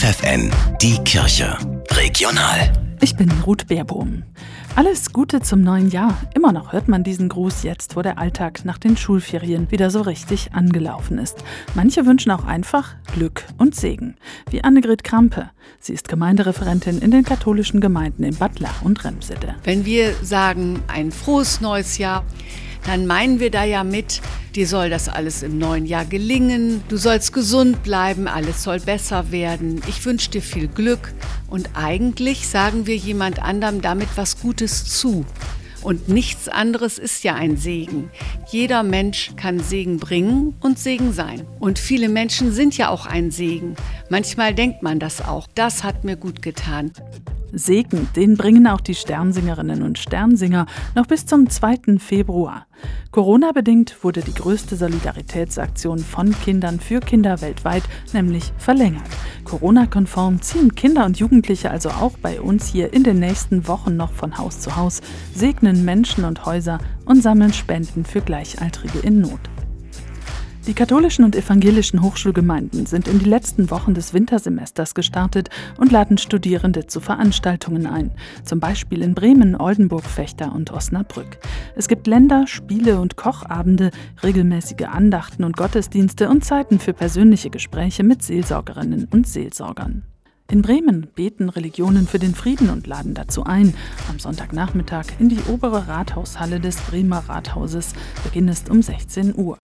FFN, die Kirche. Regional. Ich bin Ruth Beerbohm. Alles Gute zum neuen Jahr. Immer noch hört man diesen Gruß jetzt, wo der Alltag nach den Schulferien wieder so richtig angelaufen ist. Manche wünschen auch einfach Glück und Segen. Wie Annegret Krampe. Sie ist Gemeindereferentin in den katholischen Gemeinden in Bad Lach und Remsede. Wenn wir sagen, ein frohes neues Jahr, dann meinen wir da ja mit, dir soll das alles im neuen Jahr gelingen, du sollst gesund bleiben, alles soll besser werden, ich wünsche dir viel Glück und eigentlich sagen wir jemand anderem damit was Gutes zu. Und nichts anderes ist ja ein Segen. Jeder Mensch kann Segen bringen und Segen sein. Und viele Menschen sind ja auch ein Segen. Manchmal denkt man das auch. Das hat mir gut getan. Segen, den bringen auch die Sternsingerinnen und Sternsinger noch bis zum 2. Februar. Corona-bedingt wurde die größte Solidaritätsaktion von Kindern für Kinder weltweit nämlich verlängert. Corona-konform ziehen Kinder und Jugendliche also auch bei uns hier in den nächsten Wochen noch von Haus zu Haus, segnen Menschen und Häuser und sammeln Spenden für Gleichaltrige in Not. Die katholischen und evangelischen Hochschulgemeinden sind in die letzten Wochen des Wintersemesters gestartet und laden Studierende zu Veranstaltungen ein, zum Beispiel in Bremen, Oldenburg, Fechter und Osnabrück. Es gibt Länder, Spiele und Kochabende, regelmäßige Andachten und Gottesdienste und Zeiten für persönliche Gespräche mit Seelsorgerinnen und Seelsorgern. In Bremen beten Religionen für den Frieden und laden dazu ein. Am Sonntagnachmittag in die obere Rathaushalle des Bremer Rathauses. Beginn ist um 16 Uhr.